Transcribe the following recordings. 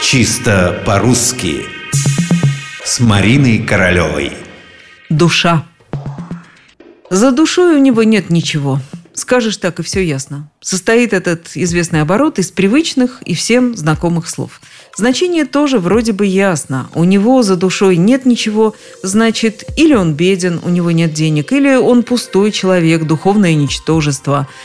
Чисто по-русски С Мариной Королевой Душа За душой у него нет ничего Скажешь так, и все ясно. Состоит этот известный оборот из привычных и всем знакомых слов. Значение тоже вроде бы ясно. У него за душой нет ничего, значит, или он беден, у него нет денег, или он пустой человек, духовное ничтожество –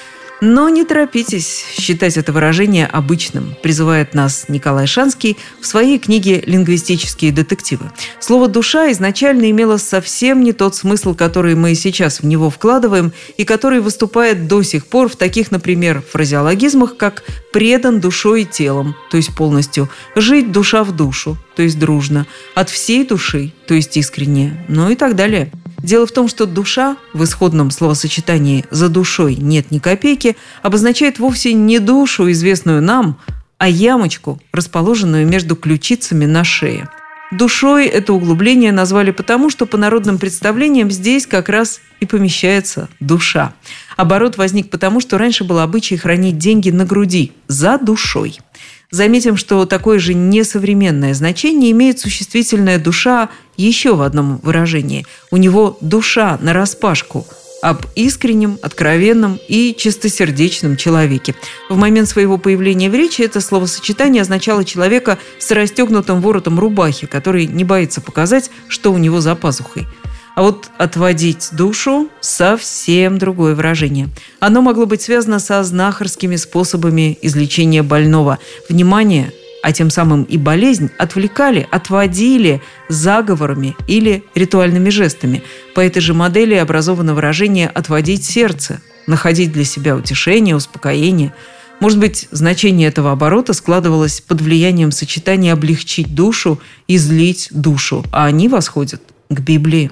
но не торопитесь считать это выражение обычным, призывает нас Николай Шанский в своей книге «Лингвистические детективы». Слово «душа» изначально имело совсем не тот смысл, который мы сейчас в него вкладываем и который выступает до сих пор в таких, например, фразеологизмах, как «предан душой и телом», то есть полностью, «жить душа в душу», то есть дружно, «от всей души», то есть искренне, ну и так далее – Дело в том, что душа в исходном словосочетании «за душой нет ни копейки» обозначает вовсе не душу, известную нам, а ямочку, расположенную между ключицами на шее. Душой это углубление назвали потому, что по народным представлениям здесь как раз и помещается душа. Оборот возник потому, что раньше был обычай хранить деньги на груди, за душой – Заметим, что такое же несовременное значение имеет существительная душа еще в одном выражении. У него душа на распашку об искреннем, откровенном и чистосердечном человеке. В момент своего появления в речи это словосочетание означало человека с расстегнутым воротом рубахи, который не боится показать, что у него за пазухой – а вот отводить душу – совсем другое выражение. Оно могло быть связано со знахарскими способами излечения больного. Внимание, а тем самым и болезнь отвлекали, отводили заговорами или ритуальными жестами. По этой же модели образовано выражение «отводить сердце», находить для себя утешение, успокоение. Может быть, значение этого оборота складывалось под влиянием сочетания «облегчить душу» и «злить душу», а они восходят к Библии.